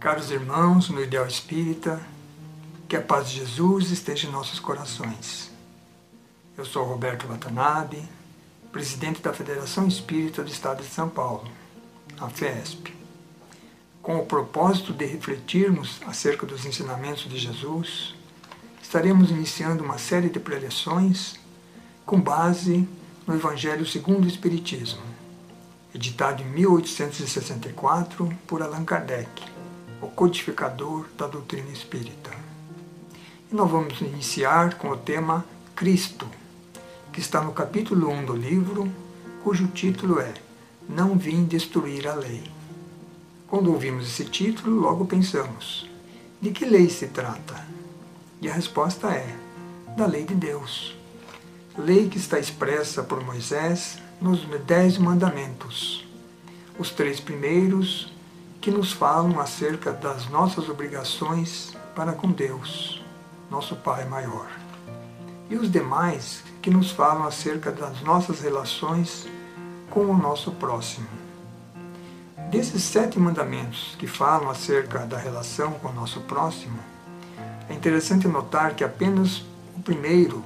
Caros irmãos, no ideal espírita, que a paz de Jesus esteja em nossos corações. Eu sou Roberto Watanabe, presidente da Federação Espírita do Estado de São Paulo, a FESP. Com o propósito de refletirmos acerca dos ensinamentos de Jesus, estaremos iniciando uma série de preleções com base no Evangelho segundo o Espiritismo, editado em 1864 por Allan Kardec o codificador da doutrina espírita. E nós vamos iniciar com o tema Cristo, que está no capítulo 1 do livro, cujo título é Não Vim Destruir a Lei. Quando ouvimos esse título, logo pensamos: de que lei se trata? E a resposta é: da lei de Deus. Lei que está expressa por Moisés nos Dez Mandamentos. Os três primeiros que nos falam acerca das nossas obrigações para com Deus, nosso Pai maior. E os demais que nos falam acerca das nossas relações com o nosso próximo. Desses sete mandamentos que falam acerca da relação com o nosso próximo, é interessante notar que apenas o primeiro,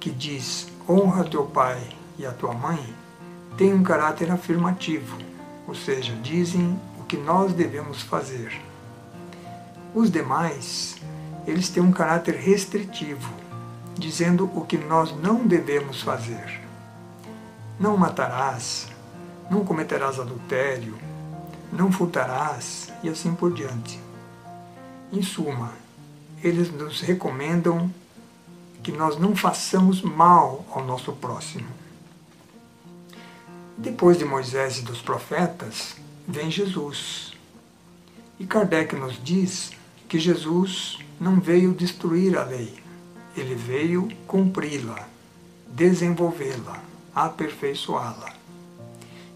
que diz honra teu pai e a tua mãe, tem um caráter afirmativo, ou seja, dizem que nós devemos fazer. Os demais, eles têm um caráter restritivo, dizendo o que nós não devemos fazer. Não matarás, não cometerás adultério, não furtarás e assim por diante. Em suma, eles nos recomendam que nós não façamos mal ao nosso próximo. Depois de Moisés e dos profetas, vem Jesus. E Kardec nos diz que Jesus não veio destruir a lei, ele veio cumpri-la, desenvolvê-la, aperfeiçoá-la.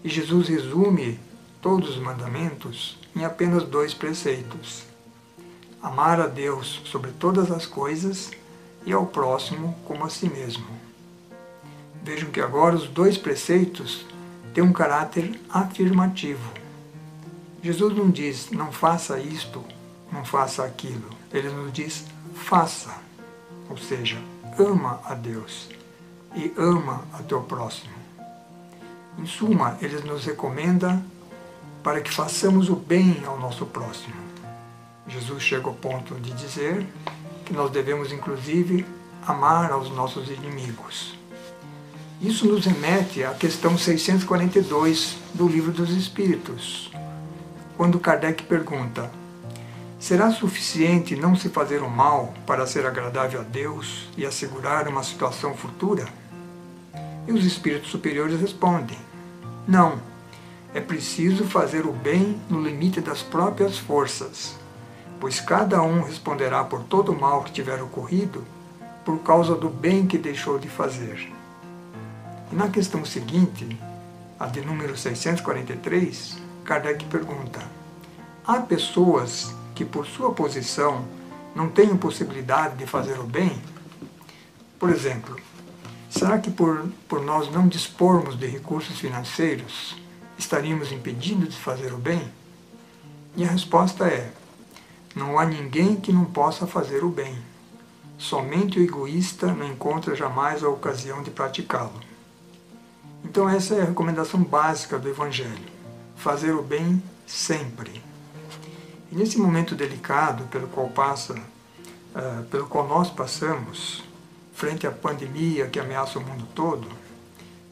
E Jesus resume todos os mandamentos em apenas dois preceitos: amar a Deus sobre todas as coisas e ao próximo como a si mesmo. Vejam que agora os dois preceitos têm um caráter afirmativo Jesus não diz, não faça isto, não faça aquilo. Ele nos diz, faça. Ou seja, ama a Deus e ama a teu próximo. Em suma, ele nos recomenda para que façamos o bem ao nosso próximo. Jesus chega ao ponto de dizer que nós devemos, inclusive, amar aos nossos inimigos. Isso nos remete à questão 642 do Livro dos Espíritos, quando Kardec pergunta: Será suficiente não se fazer o mal para ser agradável a Deus e assegurar uma situação futura? E os espíritos superiores respondem: Não, é preciso fazer o bem no limite das próprias forças, pois cada um responderá por todo o mal que tiver ocorrido por causa do bem que deixou de fazer. E na questão seguinte, a de número 643, Kardec pergunta: há pessoas que, por sua posição, não têm possibilidade de fazer o bem? Por exemplo, será que por, por nós não dispormos de recursos financeiros, estaríamos impedidos de fazer o bem? E a resposta é: não há ninguém que não possa fazer o bem. Somente o egoísta não encontra jamais a ocasião de praticá-lo. Então, essa é a recomendação básica do Evangelho fazer o bem sempre. E nesse momento delicado pelo qual passa, uh, pelo qual nós passamos, frente à pandemia que ameaça o mundo todo,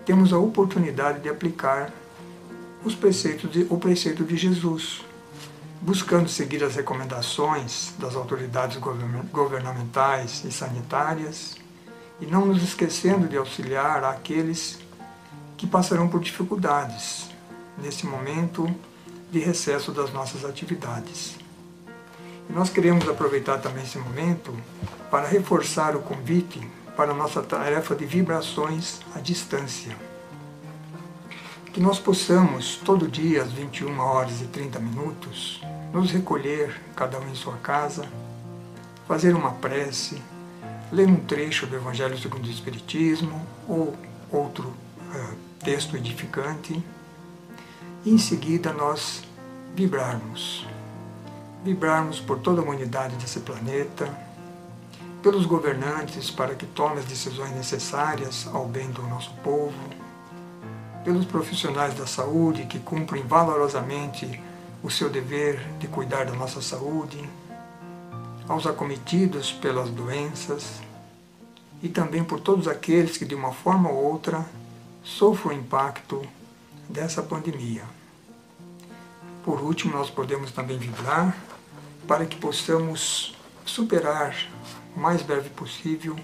temos a oportunidade de aplicar os preceitos de, o preceito de Jesus, buscando seguir as recomendações das autoridades governamentais e sanitárias e não nos esquecendo de auxiliar aqueles que passarão por dificuldades, nesse momento de recesso das nossas atividades. E nós queremos aproveitar também esse momento para reforçar o convite para a nossa tarefa de vibrações à distância. Que nós possamos, todo dia, às 21 horas e 30 minutos, nos recolher, cada um em sua casa, fazer uma prece, ler um trecho do Evangelho segundo o Espiritismo ou outro uh, texto edificante em seguida nós vibrarmos. vibrarmos por toda a humanidade desse planeta, pelos governantes para que tomem as decisões necessárias ao bem do nosso povo, pelos profissionais da saúde que cumprem valorosamente o seu dever de cuidar da nossa saúde, aos acometidos pelas doenças e também por todos aqueles que de uma forma ou outra sofrem o impacto dessa pandemia. Por último, nós podemos também vibrar para que possamos superar o mais breve possível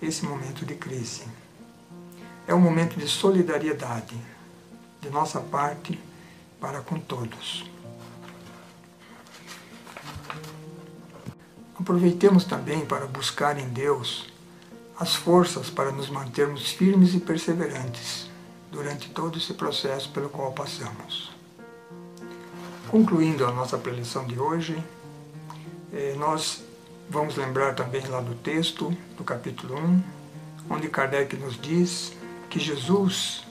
esse momento de crise. É um momento de solidariedade de nossa parte para com todos. Aproveitemos também para buscar em Deus as forças para nos mantermos firmes e perseverantes durante todo esse processo pelo qual passamos. Concluindo a nossa preleção de hoje, eh, nós vamos lembrar também lá do texto, do capítulo 1, onde Kardec nos diz que Jesus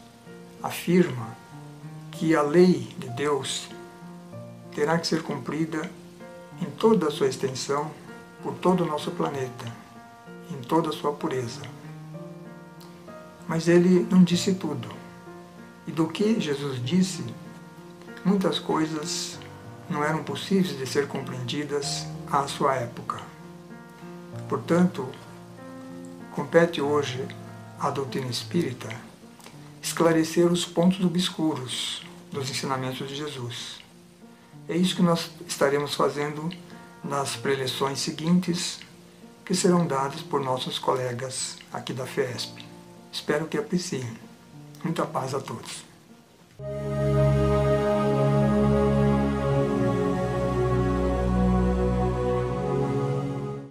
afirma que a lei de Deus terá que ser cumprida em toda a sua extensão por todo o nosso planeta, em toda a sua pureza. Mas ele não disse tudo. E do que Jesus disse, muitas coisas não eram possíveis de ser compreendidas à sua época. Portanto, compete hoje à doutrina espírita esclarecer os pontos obscuros dos ensinamentos de Jesus. É isso que nós estaremos fazendo nas preleções seguintes, que serão dadas por nossos colegas aqui da FESP. Espero que apreciem. Muita paz a todos.